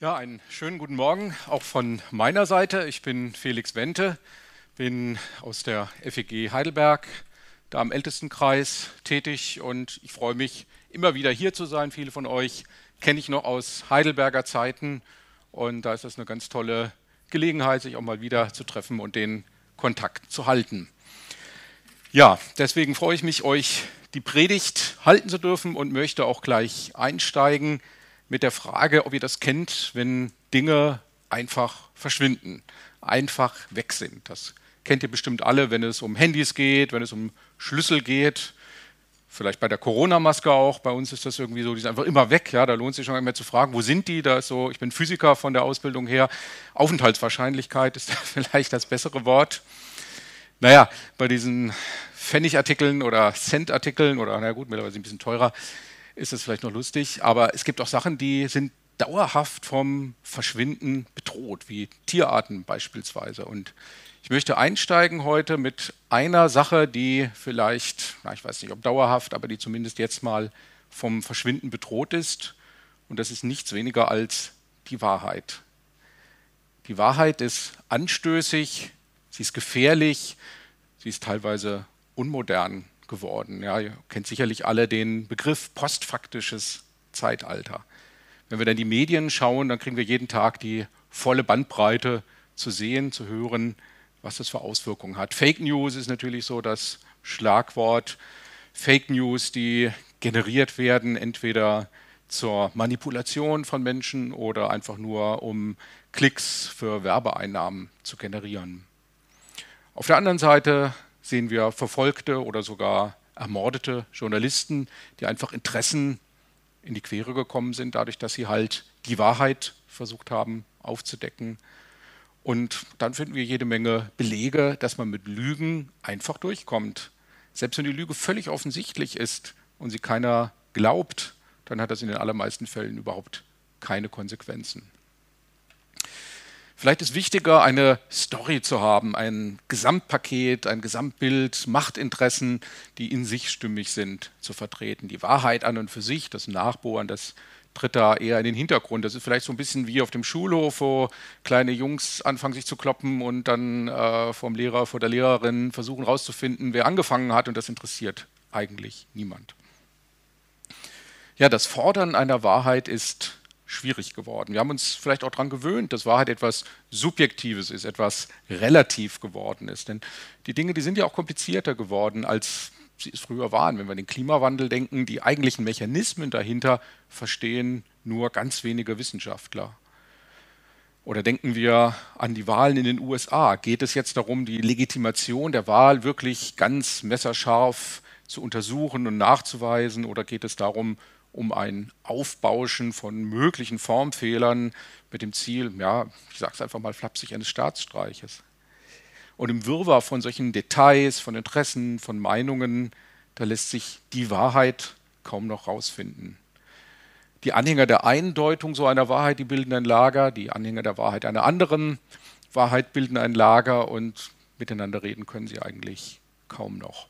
Ja, einen schönen guten Morgen auch von meiner Seite. Ich bin Felix Wente, bin aus der FEG Heidelberg, da im Ältestenkreis tätig und ich freue mich, immer wieder hier zu sein. Viele von euch kenne ich noch aus Heidelberger Zeiten und da ist das eine ganz tolle Gelegenheit, sich auch mal wieder zu treffen und den Kontakt zu halten. Ja, deswegen freue ich mich, euch die Predigt halten zu dürfen und möchte auch gleich einsteigen mit der Frage, ob ihr das kennt, wenn Dinge einfach verschwinden, einfach weg sind. Das kennt ihr bestimmt alle, wenn es um Handys geht, wenn es um Schlüssel geht. Vielleicht bei der Corona-Maske auch. Bei uns ist das irgendwie so, die sind einfach immer weg. Ja, da lohnt sich schon immer zu fragen, wo sind die? Da ist so, ich bin Physiker von der Ausbildung her. Aufenthaltswahrscheinlichkeit ist da vielleicht das bessere Wort. Naja, bei diesen Pfennigartikeln oder Centartikeln oder, na gut, mittlerweile ein bisschen teurer, ist es vielleicht noch lustig, aber es gibt auch Sachen, die sind dauerhaft vom Verschwinden bedroht, wie Tierarten beispielsweise. Und ich möchte einsteigen heute mit einer Sache, die vielleicht, na, ich weiß nicht, ob dauerhaft, aber die zumindest jetzt mal vom Verschwinden bedroht ist. Und das ist nichts weniger als die Wahrheit. Die Wahrheit ist anstößig, sie ist gefährlich, sie ist teilweise unmodern geworden. Ja, ihr kennt sicherlich alle den Begriff postfaktisches Zeitalter. Wenn wir dann die Medien schauen, dann kriegen wir jeden Tag die volle Bandbreite zu sehen, zu hören, was das für Auswirkungen hat. Fake News ist natürlich so das Schlagwort. Fake News, die generiert werden, entweder zur Manipulation von Menschen oder einfach nur um Klicks für Werbeeinnahmen zu generieren. Auf der anderen Seite sehen wir verfolgte oder sogar ermordete Journalisten, die einfach Interessen in die Quere gekommen sind, dadurch, dass sie halt die Wahrheit versucht haben aufzudecken. Und dann finden wir jede Menge Belege, dass man mit Lügen einfach durchkommt. Selbst wenn die Lüge völlig offensichtlich ist und sie keiner glaubt, dann hat das in den allermeisten Fällen überhaupt keine Konsequenzen. Vielleicht ist wichtiger, eine Story zu haben, ein Gesamtpaket, ein Gesamtbild, Machtinteressen, die in sich stimmig sind, zu vertreten. Die Wahrheit an und für sich, das Nachbohren, das tritt da eher in den Hintergrund. Das ist vielleicht so ein bisschen wie auf dem Schulhof, wo kleine Jungs anfangen sich zu kloppen und dann äh, vom Lehrer, vor der Lehrerin versuchen herauszufinden, wer angefangen hat und das interessiert eigentlich niemand. Ja, das Fordern einer Wahrheit ist schwierig geworden. Wir haben uns vielleicht auch daran gewöhnt, dass Wahrheit etwas Subjektives ist, etwas relativ geworden ist. Denn die Dinge, die sind ja auch komplizierter geworden, als sie es früher waren. Wenn wir den Klimawandel denken, die eigentlichen Mechanismen dahinter verstehen nur ganz wenige Wissenschaftler. Oder denken wir an die Wahlen in den USA. Geht es jetzt darum, die Legitimation der Wahl wirklich ganz messerscharf zu untersuchen und nachzuweisen? Oder geht es darum, um ein Aufbauschen von möglichen Formfehlern mit dem Ziel, ja, ich sage es einfach mal flapsig, eines Staatsstreiches. Und im Wirrwarr von solchen Details, von Interessen, von Meinungen, da lässt sich die Wahrheit kaum noch rausfinden. Die Anhänger der Eindeutung so einer Wahrheit, die bilden ein Lager, die Anhänger der Wahrheit einer anderen Wahrheit bilden ein Lager und miteinander reden können sie eigentlich kaum noch.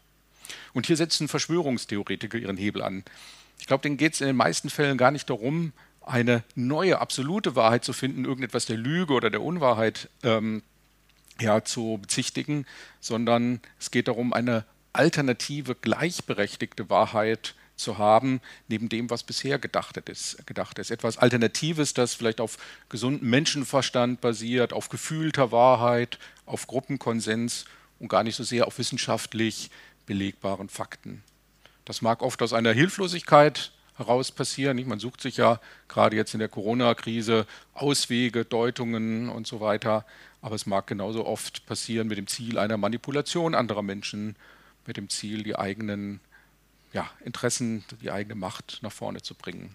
Und hier setzen Verschwörungstheoretiker ihren Hebel an. Ich glaube, denen geht es in den meisten Fällen gar nicht darum, eine neue, absolute Wahrheit zu finden, irgendetwas der Lüge oder der Unwahrheit ähm, ja, zu bezichtigen, sondern es geht darum, eine alternative, gleichberechtigte Wahrheit zu haben, neben dem, was bisher gedacht ist, gedacht ist. Etwas Alternatives, das vielleicht auf gesundem Menschenverstand basiert, auf gefühlter Wahrheit, auf Gruppenkonsens und gar nicht so sehr auf wissenschaftlich belegbaren Fakten. Das mag oft aus einer Hilflosigkeit heraus passieren. Man sucht sich ja gerade jetzt in der Corona-Krise Auswege, Deutungen und so weiter. Aber es mag genauso oft passieren mit dem Ziel einer Manipulation anderer Menschen, mit dem Ziel, die eigenen ja, Interessen, die eigene Macht nach vorne zu bringen.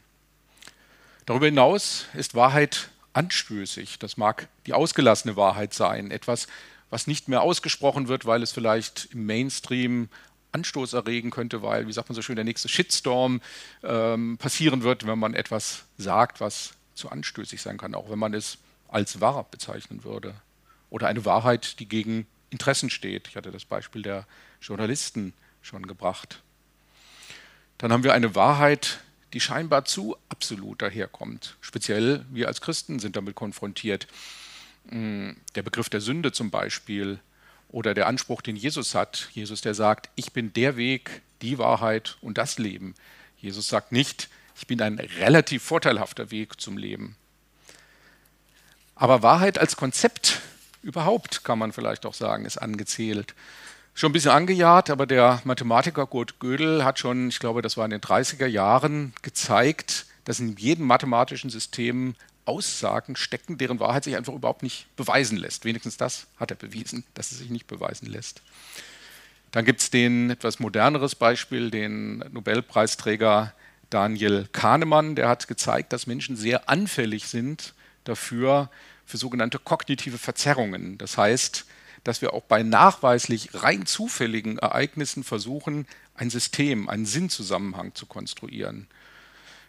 Darüber hinaus ist Wahrheit anstößig. Das mag die ausgelassene Wahrheit sein, etwas, was nicht mehr ausgesprochen wird, weil es vielleicht im Mainstream Anstoß erregen könnte, weil, wie sagt man so schön, der nächste Shitstorm ähm, passieren wird, wenn man etwas sagt, was zu anstößig sein kann, auch wenn man es als wahr bezeichnen würde. Oder eine Wahrheit, die gegen Interessen steht. Ich hatte das Beispiel der Journalisten schon gebracht. Dann haben wir eine Wahrheit, die scheinbar zu absolut daherkommt. Speziell wir als Christen sind damit konfrontiert. Hm, der Begriff der Sünde zum Beispiel oder der Anspruch, den Jesus hat. Jesus, der sagt, ich bin der Weg, die Wahrheit und das Leben. Jesus sagt nicht, ich bin ein relativ vorteilhafter Weg zum Leben. Aber Wahrheit als Konzept überhaupt, kann man vielleicht auch sagen, ist angezählt. Schon ein bisschen angejahrt, aber der Mathematiker Kurt Gödel hat schon, ich glaube, das war in den 30er Jahren, gezeigt, dass in jedem mathematischen System Aussagen stecken, deren Wahrheit sich einfach überhaupt nicht beweisen lässt. Wenigstens das hat er bewiesen, dass es sich nicht beweisen lässt. Dann gibt es den etwas moderneres Beispiel, den Nobelpreisträger Daniel Kahnemann, der hat gezeigt, dass Menschen sehr anfällig sind dafür, für sogenannte kognitive Verzerrungen. Das heißt, dass wir auch bei nachweislich rein zufälligen Ereignissen versuchen, ein System, einen Sinnzusammenhang zu konstruieren.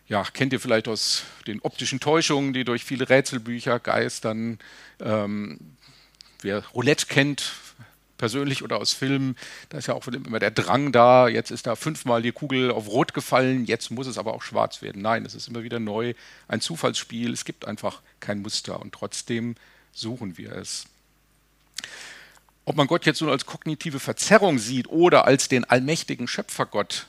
Ja, kennt ihr vielleicht aus den optischen Täuschungen, die durch viele Rätselbücher geistern. Ähm, wer Roulette kennt, persönlich oder aus Filmen, da ist ja auch immer der Drang da, jetzt ist da fünfmal die Kugel auf Rot gefallen, jetzt muss es aber auch schwarz werden. Nein, es ist immer wieder neu, ein Zufallsspiel, es gibt einfach kein Muster und trotzdem suchen wir es. Ob man Gott jetzt nur als kognitive Verzerrung sieht oder als den allmächtigen Schöpfergott,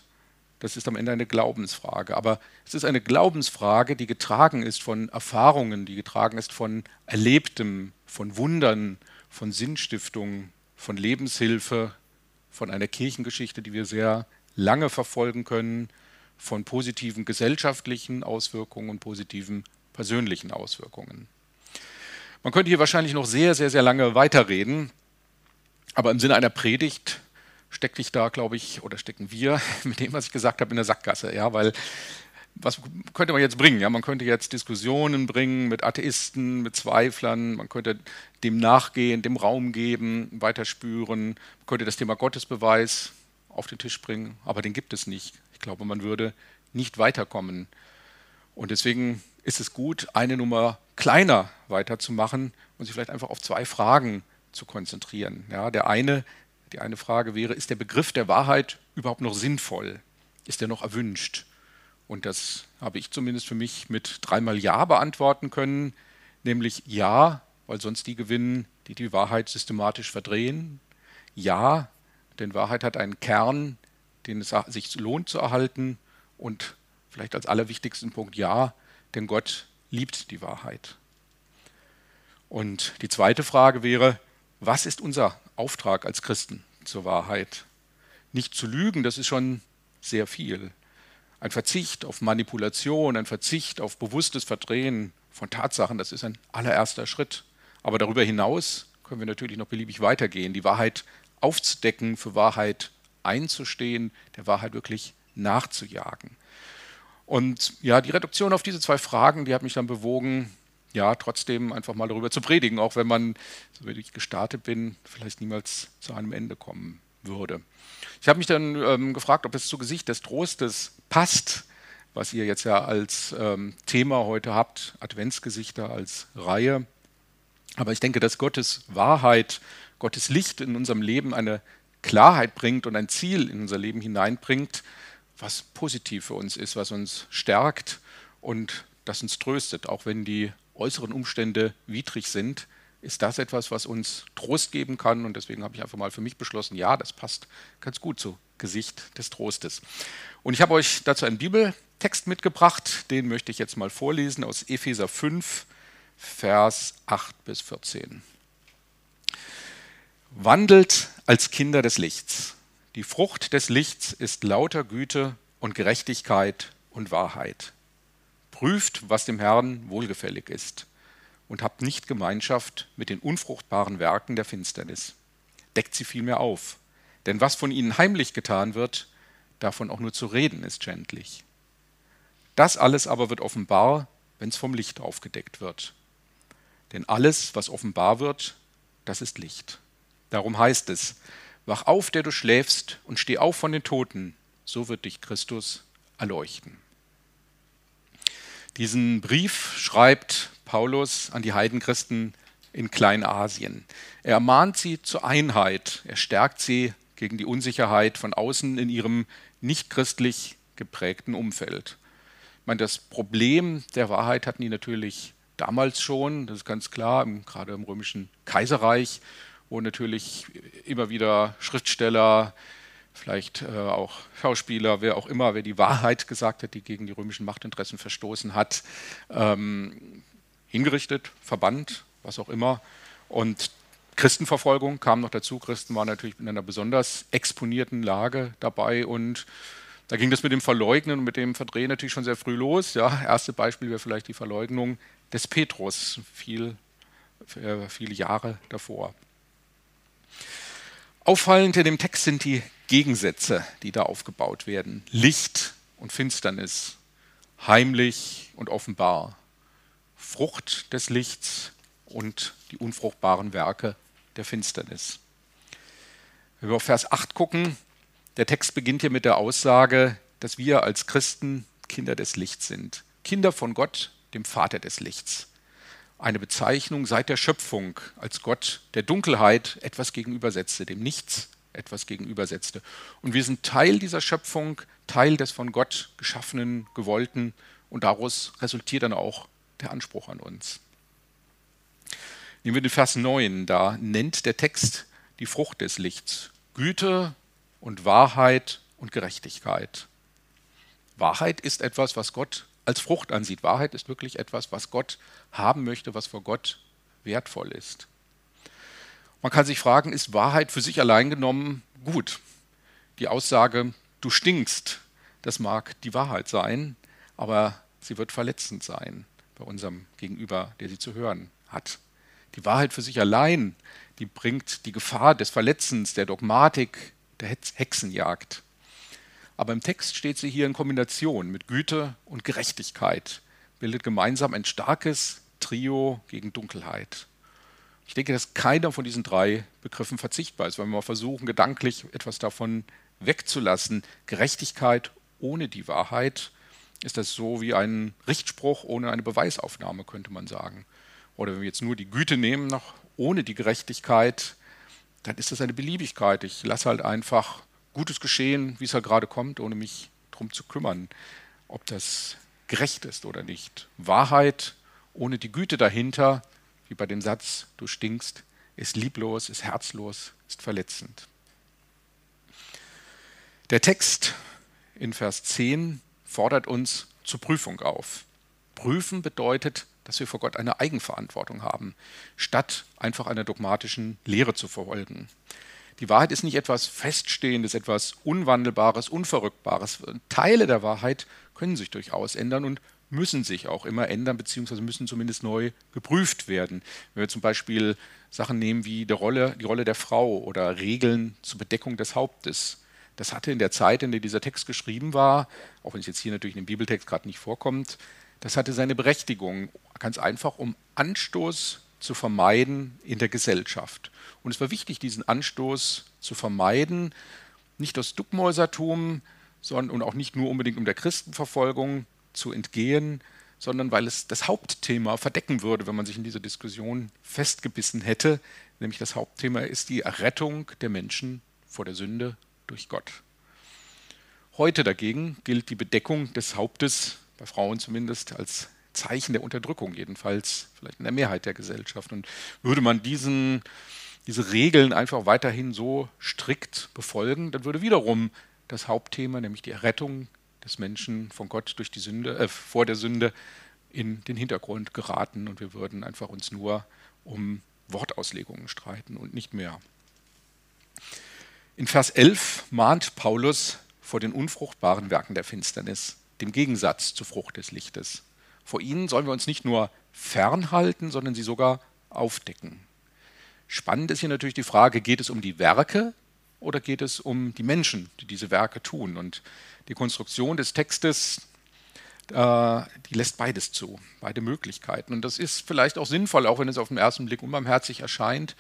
das ist am Ende eine Glaubensfrage. Aber es ist eine Glaubensfrage, die getragen ist von Erfahrungen, die getragen ist von Erlebtem, von Wundern, von Sinnstiftung, von Lebenshilfe, von einer Kirchengeschichte, die wir sehr lange verfolgen können, von positiven gesellschaftlichen Auswirkungen und positiven persönlichen Auswirkungen. Man könnte hier wahrscheinlich noch sehr, sehr, sehr lange weiterreden, aber im Sinne einer Predigt stecke ich da, glaube ich, oder stecken wir mit dem, was ich gesagt habe, in der Sackgasse, ja, weil was könnte man jetzt bringen? Ja, man könnte jetzt Diskussionen bringen mit Atheisten, mit Zweiflern, man könnte dem nachgehen, dem Raum geben, weiterspüren, man könnte das Thema Gottesbeweis auf den Tisch bringen, aber den gibt es nicht. Ich glaube, man würde nicht weiterkommen. Und deswegen ist es gut, eine Nummer kleiner weiterzumachen und sich vielleicht einfach auf zwei Fragen zu konzentrieren. Ja, der eine, die eine Frage wäre, ist der Begriff der Wahrheit überhaupt noch sinnvoll? Ist er noch erwünscht? Und das habe ich zumindest für mich mit dreimal Ja beantworten können, nämlich Ja, weil sonst die gewinnen, die die Wahrheit systematisch verdrehen. Ja, denn Wahrheit hat einen Kern, den es sich lohnt zu erhalten. Und vielleicht als allerwichtigsten Punkt Ja, denn Gott liebt die Wahrheit. Und die zweite Frage wäre, was ist unser Auftrag als Christen zur Wahrheit? Nicht zu lügen, das ist schon sehr viel ein Verzicht auf Manipulation, ein Verzicht auf bewusstes Verdrehen von Tatsachen, das ist ein allererster Schritt. Aber darüber hinaus können wir natürlich noch beliebig weitergehen, die Wahrheit aufzudecken, für Wahrheit einzustehen, der Wahrheit wirklich nachzujagen. Und ja, die Reduktion auf diese zwei Fragen, die hat mich dann bewogen, ja, trotzdem einfach mal darüber zu predigen, auch wenn man, so wie ich gestartet bin, vielleicht niemals zu einem Ende kommen würde. Ich habe mich dann ähm, gefragt, ob es zu Gesicht des Trostes passt, was ihr jetzt ja als ähm, Thema heute habt, Adventsgesichter als Reihe. Aber ich denke, dass Gottes Wahrheit, Gottes Licht in unserem Leben eine Klarheit bringt und ein Ziel in unser Leben hineinbringt, was positiv für uns ist, was uns stärkt und das uns tröstet, auch wenn die äußeren Umstände widrig sind ist das etwas, was uns Trost geben kann. Und deswegen habe ich einfach mal für mich beschlossen, ja, das passt ganz gut zu Gesicht des Trostes. Und ich habe euch dazu einen Bibeltext mitgebracht, den möchte ich jetzt mal vorlesen aus Epheser 5, Vers 8 bis 14. Wandelt als Kinder des Lichts. Die Frucht des Lichts ist lauter Güte und Gerechtigkeit und Wahrheit. Prüft, was dem Herrn wohlgefällig ist und habt nicht Gemeinschaft mit den unfruchtbaren Werken der Finsternis. Deckt sie vielmehr auf, denn was von ihnen heimlich getan wird, davon auch nur zu reden ist schändlich. Das alles aber wird offenbar, wenn es vom Licht aufgedeckt wird. Denn alles, was offenbar wird, das ist Licht. Darum heißt es, wach auf, der du schläfst, und steh auf von den Toten, so wird dich Christus erleuchten. Diesen Brief schreibt Paulus an die Heidenchristen in Kleinasien. Er ermahnt sie zur Einheit, er stärkt sie gegen die Unsicherheit von außen in ihrem nicht christlich geprägten Umfeld. Ich meine, das Problem der Wahrheit hatten die natürlich damals schon, das ist ganz klar, gerade im römischen Kaiserreich, wo natürlich immer wieder Schriftsteller, vielleicht äh, auch Schauspieler, wer auch immer, wer die Wahrheit gesagt hat, die gegen die römischen Machtinteressen verstoßen hat, ähm, hingerichtet, verbannt, was auch immer. Und Christenverfolgung kam noch dazu. Christen waren natürlich in einer besonders exponierten Lage dabei und da ging das mit dem Verleugnen und mit dem Verdrehen natürlich schon sehr früh los. Ja, erste Beispiel wäre vielleicht die Verleugnung des Petrus, viel, äh, viele Jahre davor. Auffallend in dem Text sind die Gegensätze, die da aufgebaut werden. Licht und Finsternis, heimlich und offenbar, Frucht des Lichts und die unfruchtbaren Werke der Finsternis. Wenn wir auf Vers 8 gucken, der Text beginnt hier mit der Aussage, dass wir als Christen Kinder des Lichts sind. Kinder von Gott, dem Vater des Lichts eine Bezeichnung seit der Schöpfung, als Gott der Dunkelheit etwas gegenübersetzte, dem Nichts etwas gegenübersetzte. Und wir sind Teil dieser Schöpfung, Teil des von Gott geschaffenen, gewollten und daraus resultiert dann auch der Anspruch an uns. Nehmen wir den Vers 9, da nennt der Text die Frucht des Lichts, Güte und Wahrheit und Gerechtigkeit. Wahrheit ist etwas, was Gott als Frucht ansieht. Wahrheit ist wirklich etwas, was Gott haben möchte, was vor Gott wertvoll ist. Man kann sich fragen, ist Wahrheit für sich allein genommen gut? Die Aussage, du stinkst, das mag die Wahrheit sein, aber sie wird verletzend sein bei unserem Gegenüber, der sie zu hören hat. Die Wahrheit für sich allein, die bringt die Gefahr des Verletzens, der Dogmatik, der Hexenjagd. Aber im Text steht sie hier in Kombination mit Güte und Gerechtigkeit, bildet gemeinsam ein starkes Trio gegen Dunkelheit. Ich denke, dass keiner von diesen drei Begriffen verzichtbar ist, wenn wir mal versuchen, gedanklich etwas davon wegzulassen. Gerechtigkeit ohne die Wahrheit ist das so wie ein Richtspruch ohne eine Beweisaufnahme, könnte man sagen. Oder wenn wir jetzt nur die Güte nehmen, noch ohne die Gerechtigkeit, dann ist das eine Beliebigkeit. Ich lasse halt einfach Gutes geschehen, wie es halt gerade kommt, ohne mich darum zu kümmern, ob das gerecht ist oder nicht. Wahrheit ohne die Güte dahinter, wie bei dem Satz, du stinkst, ist lieblos, ist herzlos, ist verletzend. Der Text in Vers 10 fordert uns zur Prüfung auf. Prüfen bedeutet, dass wir vor Gott eine Eigenverantwortung haben, statt einfach einer dogmatischen Lehre zu verfolgen. Die Wahrheit ist nicht etwas Feststehendes, etwas Unwandelbares, Unverrückbares. Teile der Wahrheit können sich durchaus ändern und müssen sich auch immer ändern, beziehungsweise müssen zumindest neu geprüft werden. Wenn wir zum Beispiel Sachen nehmen wie die Rolle, die Rolle der Frau oder Regeln zur Bedeckung des Hauptes. Das hatte in der Zeit, in der dieser Text geschrieben war, auch wenn es jetzt hier natürlich in dem Bibeltext gerade nicht vorkommt, das hatte seine Berechtigung, ganz einfach, um Anstoß zu vermeiden in der Gesellschaft. Und es war wichtig, diesen Anstoß zu vermeiden, nicht aus Duckmäusertum sondern, und auch nicht nur unbedingt um der Christenverfolgung zu entgehen, sondern weil es das Hauptthema verdecken würde, wenn man sich in dieser Diskussion festgebissen hätte. Nämlich das Hauptthema ist die Errettung der Menschen vor der Sünde durch Gott. Heute dagegen gilt die Bedeckung des Hauptes, bei Frauen zumindest, als Zeichen der Unterdrückung, jedenfalls vielleicht in der Mehrheit der Gesellschaft. Und würde man diesen, diese Regeln einfach weiterhin so strikt befolgen, dann würde wiederum das Hauptthema, nämlich die Errettung des Menschen von Gott durch die Sünde, äh, vor der Sünde, in den Hintergrund geraten und wir würden einfach uns nur um Wortauslegungen streiten und nicht mehr. In Vers 11 mahnt Paulus vor den unfruchtbaren Werken der Finsternis, dem Gegensatz zur Frucht des Lichtes. Vor ihnen sollen wir uns nicht nur fernhalten, sondern sie sogar aufdecken. Spannend ist hier natürlich die Frage, geht es um die Werke oder geht es um die Menschen, die diese Werke tun? Und die Konstruktion des Textes, äh, die lässt beides zu, beide Möglichkeiten. Und das ist vielleicht auch sinnvoll, auch wenn es auf den ersten Blick unbarmherzig erscheint,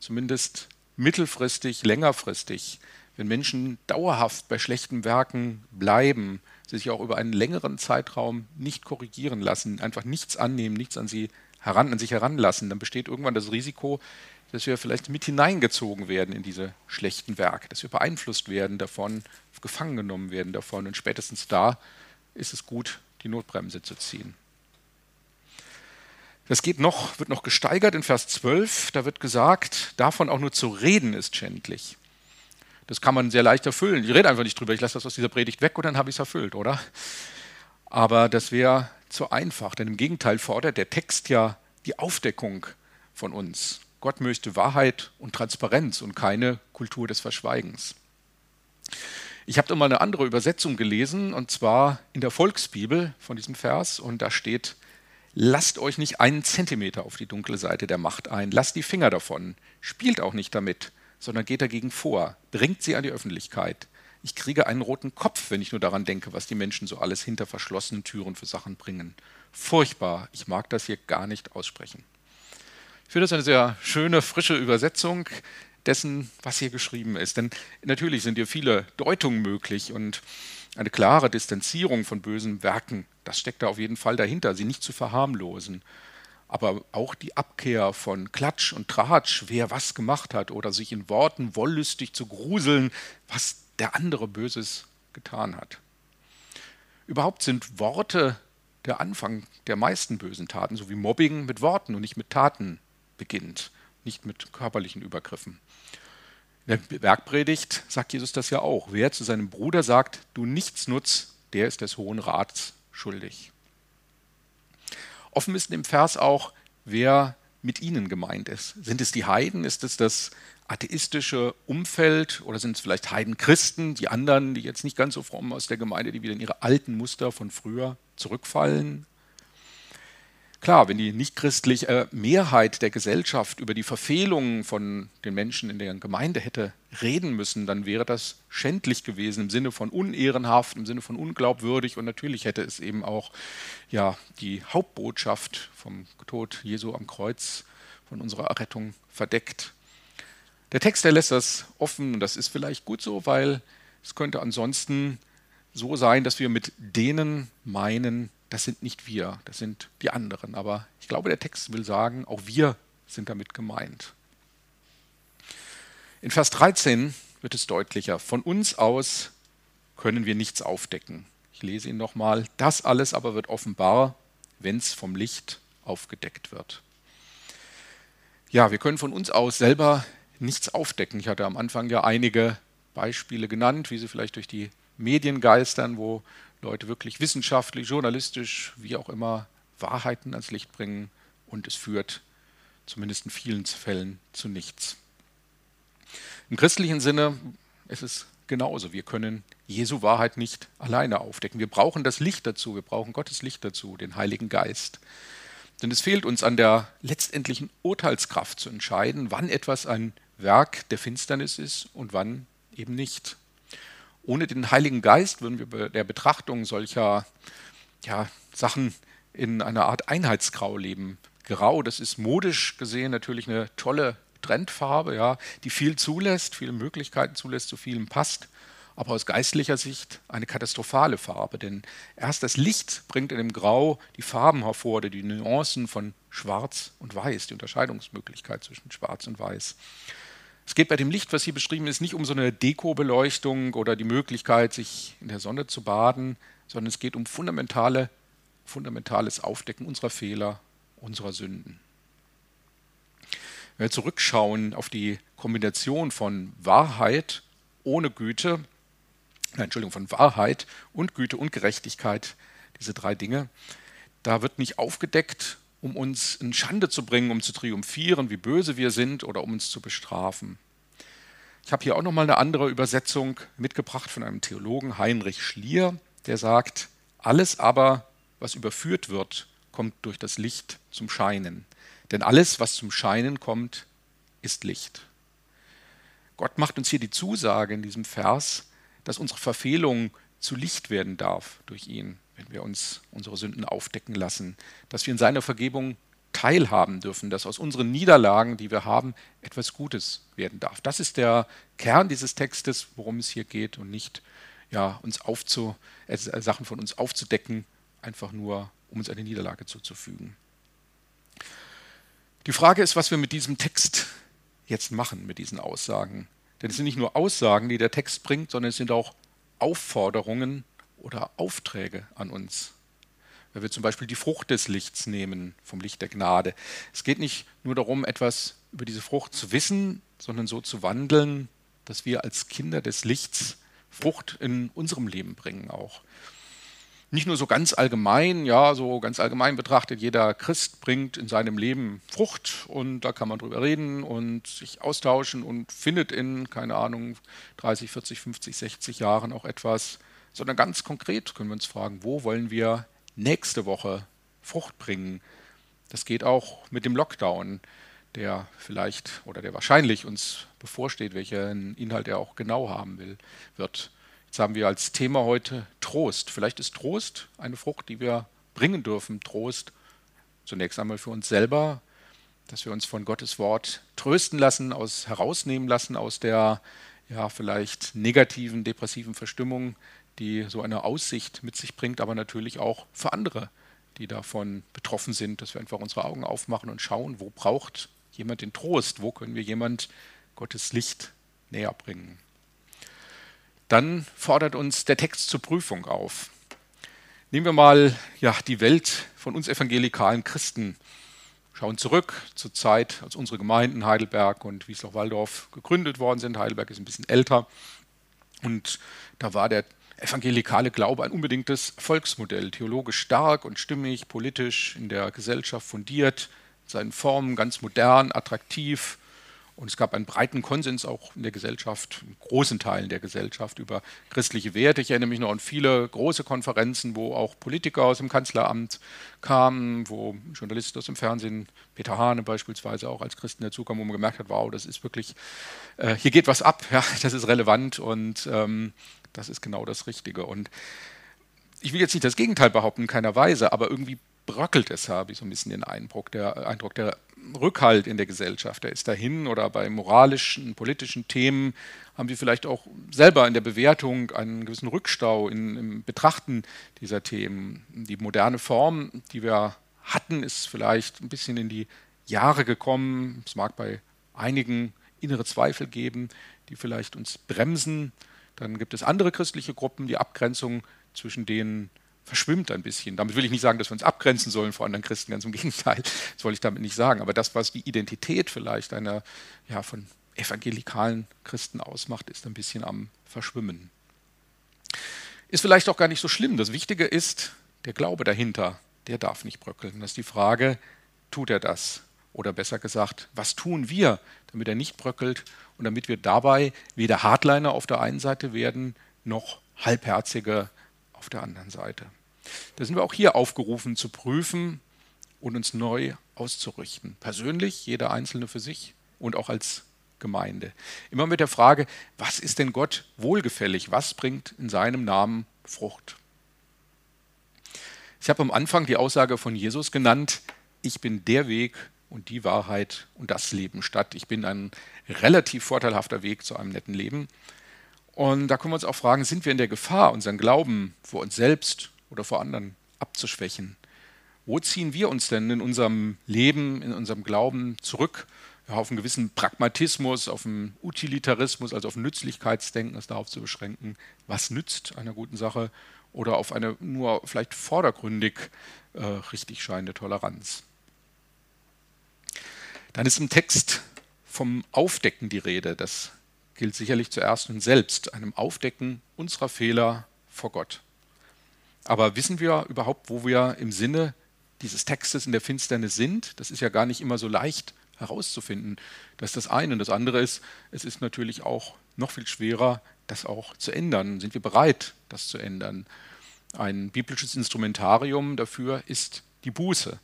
zumindest mittelfristig, längerfristig, wenn Menschen dauerhaft bei schlechten Werken bleiben, sie sich auch über einen längeren Zeitraum nicht korrigieren lassen, einfach nichts annehmen, nichts an, sie heran, an sich heranlassen, dann besteht irgendwann das Risiko, dass wir vielleicht mit hineingezogen werden in diese schlechten Werke, dass wir beeinflusst werden davon, gefangen genommen werden davon. Und spätestens da ist es gut, die Notbremse zu ziehen. Das geht noch, wird noch gesteigert in Vers 12. Da wird gesagt, davon auch nur zu reden ist schändlich. Das kann man sehr leicht erfüllen. Ich rede einfach nicht drüber, ich lasse das aus dieser Predigt weg und dann habe ich es erfüllt, oder? Aber das wäre zu einfach, denn im Gegenteil fordert der Text ja die Aufdeckung von uns. Gott möchte Wahrheit und Transparenz und keine Kultur des Verschweigens. Ich habe da mal eine andere Übersetzung gelesen, und zwar in der Volksbibel von diesem Vers, und da steht, lasst euch nicht einen Zentimeter auf die dunkle Seite der Macht ein, lasst die Finger davon, spielt auch nicht damit, sondern geht dagegen vor, bringt sie an die Öffentlichkeit. Ich kriege einen roten Kopf, wenn ich nur daran denke, was die Menschen so alles hinter verschlossenen Türen für Sachen bringen. Furchtbar, ich mag das hier gar nicht aussprechen. Ich finde das eine sehr schöne, frische Übersetzung dessen, was hier geschrieben ist. Denn natürlich sind hier viele Deutungen möglich und eine klare Distanzierung von bösen Werken, das steckt da auf jeden Fall dahinter, sie nicht zu verharmlosen aber auch die Abkehr von Klatsch und Tratsch, wer was gemacht hat, oder sich in Worten wollüstig zu gruseln, was der andere Böses getan hat. Überhaupt sind Worte der Anfang der meisten bösen Taten, so wie Mobbing mit Worten und nicht mit Taten beginnt, nicht mit körperlichen Übergriffen. In der Bergpredigt sagt Jesus das ja auch. Wer zu seinem Bruder sagt, du nichts nutzt, der ist des Hohen Rats schuldig. Offen ist in dem Vers auch, wer mit ihnen gemeint ist. Sind es die Heiden? Ist es das atheistische Umfeld oder sind es vielleicht Heidenchristen, die anderen, die jetzt nicht ganz so fromm aus der Gemeinde, die wieder in ihre alten Muster von früher zurückfallen? Klar, wenn die nichtchristliche äh, Mehrheit der Gesellschaft über die Verfehlungen von den Menschen in der Gemeinde hätte reden müssen, dann wäre das schändlich gewesen im Sinne von unehrenhaft, im Sinne von unglaubwürdig und natürlich hätte es eben auch ja, die Hauptbotschaft vom Tod Jesu am Kreuz von unserer Errettung verdeckt. Der Text, der lässt das offen und das ist vielleicht gut so, weil es könnte ansonsten so sein, dass wir mit denen meinen, das sind nicht wir, das sind die anderen. Aber ich glaube, der Text will sagen, auch wir sind damit gemeint. In Vers 13 wird es deutlicher. Von uns aus können wir nichts aufdecken. Ich lese ihn nochmal. Das alles aber wird offenbar, wenn es vom Licht aufgedeckt wird. Ja, wir können von uns aus selber nichts aufdecken. Ich hatte am Anfang ja einige Beispiele genannt, wie sie vielleicht durch die Medien geistern, wo Leute wirklich wissenschaftlich, journalistisch, wie auch immer, Wahrheiten ans Licht bringen und es führt zumindest in vielen Fällen zu nichts. Im christlichen Sinne ist es genauso. Wir können Jesu Wahrheit nicht alleine aufdecken. Wir brauchen das Licht dazu, wir brauchen Gottes Licht dazu, den Heiligen Geist. Denn es fehlt uns an der letztendlichen Urteilskraft zu entscheiden, wann etwas ein Werk der Finsternis ist und wann eben nicht. Ohne den Heiligen Geist würden wir bei der Betrachtung solcher ja, Sachen in einer Art Einheitsgrau leben. Grau, das ist modisch gesehen natürlich eine tolle Trendfarbe, ja, die viel zulässt, viele Möglichkeiten zulässt, zu vielem passt, aber aus geistlicher Sicht eine katastrophale Farbe, denn erst das Licht bringt in dem Grau die Farben hervor, die Nuancen von Schwarz und Weiß, die Unterscheidungsmöglichkeit zwischen Schwarz und Weiß. Es geht bei dem Licht, was hier beschrieben ist, nicht um so eine Dekobeleuchtung oder die Möglichkeit, sich in der Sonne zu baden, sondern es geht um fundamentale, fundamentales Aufdecken unserer Fehler, unserer Sünden. Wenn wir zurückschauen auf die Kombination von Wahrheit ohne Güte, Entschuldigung, von Wahrheit und Güte und Gerechtigkeit, diese drei Dinge, da wird nicht aufgedeckt um uns in Schande zu bringen, um zu triumphieren, wie böse wir sind oder um uns zu bestrafen. Ich habe hier auch nochmal eine andere Übersetzung mitgebracht von einem Theologen, Heinrich Schlier, der sagt, alles aber, was überführt wird, kommt durch das Licht zum Scheinen. Denn alles, was zum Scheinen kommt, ist Licht. Gott macht uns hier die Zusage in diesem Vers, dass unsere Verfehlung zu Licht werden darf durch ihn wenn wir uns unsere Sünden aufdecken lassen, dass wir in seiner Vergebung teilhaben dürfen, dass aus unseren Niederlagen, die wir haben, etwas Gutes werden darf. Das ist der Kern dieses Textes, worum es hier geht und nicht ja, uns aufzu, äh, Sachen von uns aufzudecken, einfach nur, um uns eine Niederlage zuzufügen. Die Frage ist, was wir mit diesem Text jetzt machen, mit diesen Aussagen. Denn es sind nicht nur Aussagen, die der Text bringt, sondern es sind auch Aufforderungen, oder Aufträge an uns. weil wir zum Beispiel die Frucht des Lichts nehmen, vom Licht der Gnade. Es geht nicht nur darum, etwas über diese Frucht zu wissen, sondern so zu wandeln, dass wir als Kinder des Lichts Frucht in unserem Leben bringen auch. Nicht nur so ganz allgemein, ja, so ganz allgemein betrachtet, jeder Christ bringt in seinem Leben Frucht und da kann man drüber reden und sich austauschen und findet in, keine Ahnung, 30, 40, 50, 60 Jahren auch etwas, sondern ganz konkret können wir uns fragen, wo wollen wir nächste Woche Frucht bringen? Das geht auch mit dem Lockdown der vielleicht oder der wahrscheinlich uns bevorsteht, welchen Inhalt er auch genau haben will, wird. Jetzt haben wir als Thema heute Trost. Vielleicht ist Trost eine Frucht, die wir bringen dürfen. Trost zunächst einmal für uns selber, dass wir uns von Gottes Wort trösten lassen, aus, herausnehmen lassen aus der ja, vielleicht negativen, depressiven Verstimmung, die so eine Aussicht mit sich bringt, aber natürlich auch für andere, die davon betroffen sind, dass wir einfach unsere Augen aufmachen und schauen, wo braucht jemand den Trost? Wo können wir jemand Gottes Licht näher bringen? Dann fordert uns der Text zur Prüfung auf. Nehmen wir mal ja, die Welt von uns evangelikalen Christen. Schauen zurück zur Zeit, als unsere Gemeinden Heidelberg und Wiesloch-Walldorf gegründet worden sind. Heidelberg ist ein bisschen älter. Und da war der evangelikale Glaube ein unbedingtes Volksmodell, theologisch stark und stimmig, politisch in der Gesellschaft fundiert, seinen Formen ganz modern, attraktiv. Und es gab einen breiten Konsens auch in der Gesellschaft, in großen Teilen der Gesellschaft über christliche Werte. Ich erinnere mich noch an viele große Konferenzen, wo auch Politiker aus dem Kanzleramt kamen, wo Journalisten aus dem Fernsehen, Peter Hane beispielsweise auch als Christen dazukamen, wo man gemerkt hat, wow, das ist wirklich, äh, hier geht was ab, ja, das ist relevant und ähm, das ist genau das Richtige. Und ich will jetzt nicht das Gegenteil behaupten, in keiner Weise, aber irgendwie bröckelt es, habe ich so ein bisschen den Eindruck. Der Eindruck, der Rückhalt in der Gesellschaft, der ist dahin oder bei moralischen, politischen Themen haben wir vielleicht auch selber in der Bewertung einen gewissen Rückstau in, im Betrachten dieser Themen. Die moderne Form, die wir hatten, ist vielleicht ein bisschen in die Jahre gekommen. Es mag bei einigen innere Zweifel geben, die vielleicht uns bremsen. Dann gibt es andere christliche Gruppen, die Abgrenzung zwischen denen verschwimmt ein bisschen. Damit will ich nicht sagen, dass wir uns abgrenzen sollen vor anderen Christen, ganz im Gegenteil. Das wollte ich damit nicht sagen. Aber das, was die Identität vielleicht einer ja, von evangelikalen Christen ausmacht, ist ein bisschen am Verschwimmen. Ist vielleicht auch gar nicht so schlimm. Das Wichtige ist der Glaube dahinter. Der darf nicht bröckeln. Das ist die Frage, tut er das? Oder besser gesagt, was tun wir, damit er nicht bröckelt und damit wir dabei weder Hardliner auf der einen Seite werden, noch halbherzige auf der anderen Seite. Da sind wir auch hier aufgerufen zu prüfen und uns neu auszurichten. Persönlich, jeder Einzelne für sich und auch als Gemeinde. Immer mit der Frage, was ist denn Gott wohlgefällig? Was bringt in seinem Namen Frucht? Ich habe am Anfang die Aussage von Jesus genannt, ich bin der Weg und die Wahrheit und das Leben statt. Ich bin ein relativ vorteilhafter Weg zu einem netten Leben. Und da können wir uns auch fragen, sind wir in der Gefahr, unseren Glauben vor uns selbst oder vor anderen abzuschwächen? Wo ziehen wir uns denn in unserem Leben, in unserem Glauben zurück? Ja, auf einen gewissen Pragmatismus, auf einen Utilitarismus, also auf ein Nützlichkeitsdenken, das darauf zu beschränken, was nützt einer guten Sache, oder auf eine nur vielleicht vordergründig äh, richtig scheinende Toleranz. Dann ist im Text vom Aufdecken die Rede. Das gilt sicherlich zuerst uns selbst, einem Aufdecken unserer Fehler vor Gott. Aber wissen wir überhaupt, wo wir im Sinne dieses Textes in der Finsternis sind? Das ist ja gar nicht immer so leicht herauszufinden. Das ist das eine. Und das andere ist, es ist natürlich auch noch viel schwerer, das auch zu ändern. Sind wir bereit, das zu ändern? Ein biblisches Instrumentarium dafür ist die Buße.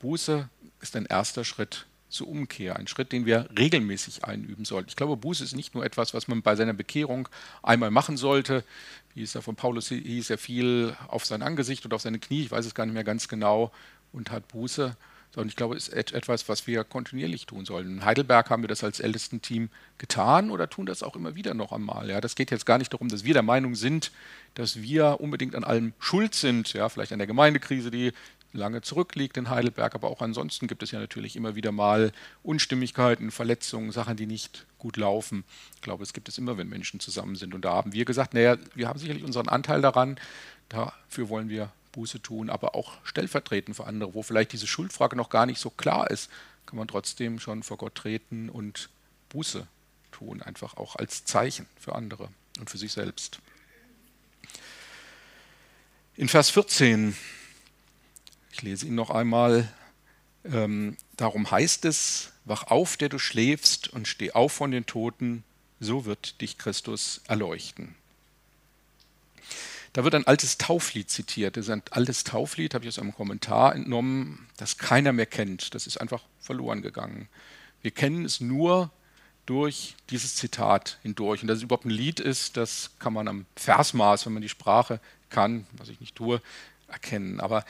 Buße ist ein erster Schritt zur Umkehr, ein Schritt, den wir regelmäßig einüben sollten. Ich glaube, Buße ist nicht nur etwas, was man bei seiner Bekehrung einmal machen sollte. Wie es ja von Paulus hieß, er fiel auf sein Angesicht und auf seine Knie, ich weiß es gar nicht mehr ganz genau, und hat Buße. Sondern ich glaube, es ist etwas, was wir kontinuierlich tun sollen. In Heidelberg haben wir das als ältesten Team getan oder tun das auch immer wieder noch einmal. Ja, das geht jetzt gar nicht darum, dass wir der Meinung sind, dass wir unbedingt an allem schuld sind, ja, vielleicht an der Gemeindekrise, die lange zurückliegt in Heidelberg, aber auch ansonsten gibt es ja natürlich immer wieder mal Unstimmigkeiten, Verletzungen, Sachen, die nicht gut laufen. Ich glaube, es gibt es immer, wenn Menschen zusammen sind. Und da haben wir gesagt, naja, wir haben sicherlich unseren Anteil daran, dafür wollen wir Buße tun, aber auch stellvertretend für andere, wo vielleicht diese Schuldfrage noch gar nicht so klar ist, kann man trotzdem schon vor Gott treten und Buße tun, einfach auch als Zeichen für andere und für sich selbst. In Vers 14, ich lese ihn noch einmal, ähm, darum heißt es, wach auf, der du schläfst, und steh auf von den Toten, so wird dich Christus erleuchten. Da wird ein altes Tauflied zitiert. Das ist ein altes Tauflied, habe ich aus einem Kommentar entnommen, das keiner mehr kennt. Das ist einfach verloren gegangen. Wir kennen es nur durch dieses Zitat hindurch. Und dass es überhaupt ein Lied ist, das kann man am Versmaß, wenn man die Sprache kann, was ich nicht tue, erkennen. Aber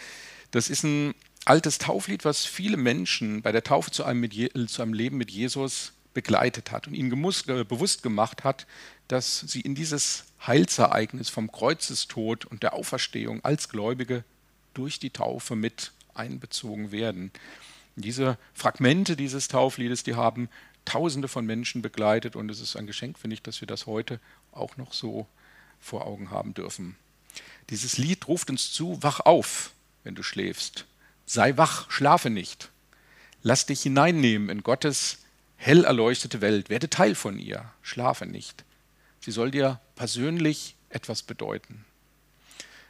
das ist ein altes Tauflied, was viele Menschen bei der Taufe zu einem, zu einem Leben mit Jesus begleitet hat und ihnen äh, bewusst gemacht hat, dass sie in dieses Heilsereignis vom Kreuzestod und der Auferstehung als Gläubige durch die Taufe mit einbezogen werden. Diese Fragmente dieses Taufliedes, die haben Tausende von Menschen begleitet und es ist ein Geschenk, finde ich, dass wir das heute auch noch so vor Augen haben dürfen. Dieses Lied ruft uns zu, wach auf, wenn du schläfst. Sei wach, schlafe nicht. Lass dich hineinnehmen in Gottes hell erleuchtete Welt. Werde Teil von ihr. Schlafe nicht. Sie soll dir persönlich etwas bedeuten.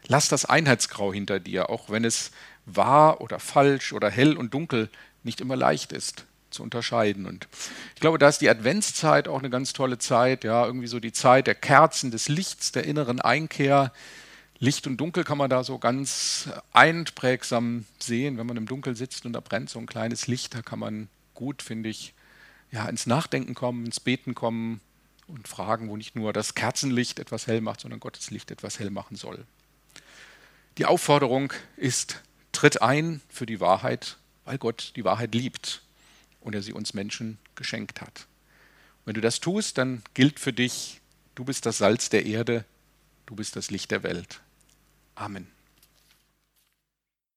Lass das Einheitsgrau hinter dir, auch wenn es wahr oder falsch oder hell und dunkel nicht immer leicht ist zu unterscheiden. Und ich glaube, da ist die Adventszeit auch eine ganz tolle Zeit, ja, irgendwie so die Zeit der Kerzen, des Lichts, der inneren Einkehr. Licht und Dunkel kann man da so ganz einprägsam sehen, wenn man im Dunkel sitzt und da brennt so ein kleines Licht, da kann man gut, finde ich, ja, ins Nachdenken kommen, ins Beten kommen und fragen, wo nicht nur das Kerzenlicht etwas hell macht, sondern Gottes Licht etwas hell machen soll. Die Aufforderung ist, tritt ein für die Wahrheit, weil Gott die Wahrheit liebt und er sie uns Menschen geschenkt hat. wenn du das tust, dann gilt für dich, du bist das Salz der Erde, du bist das Licht der Welt. Amen.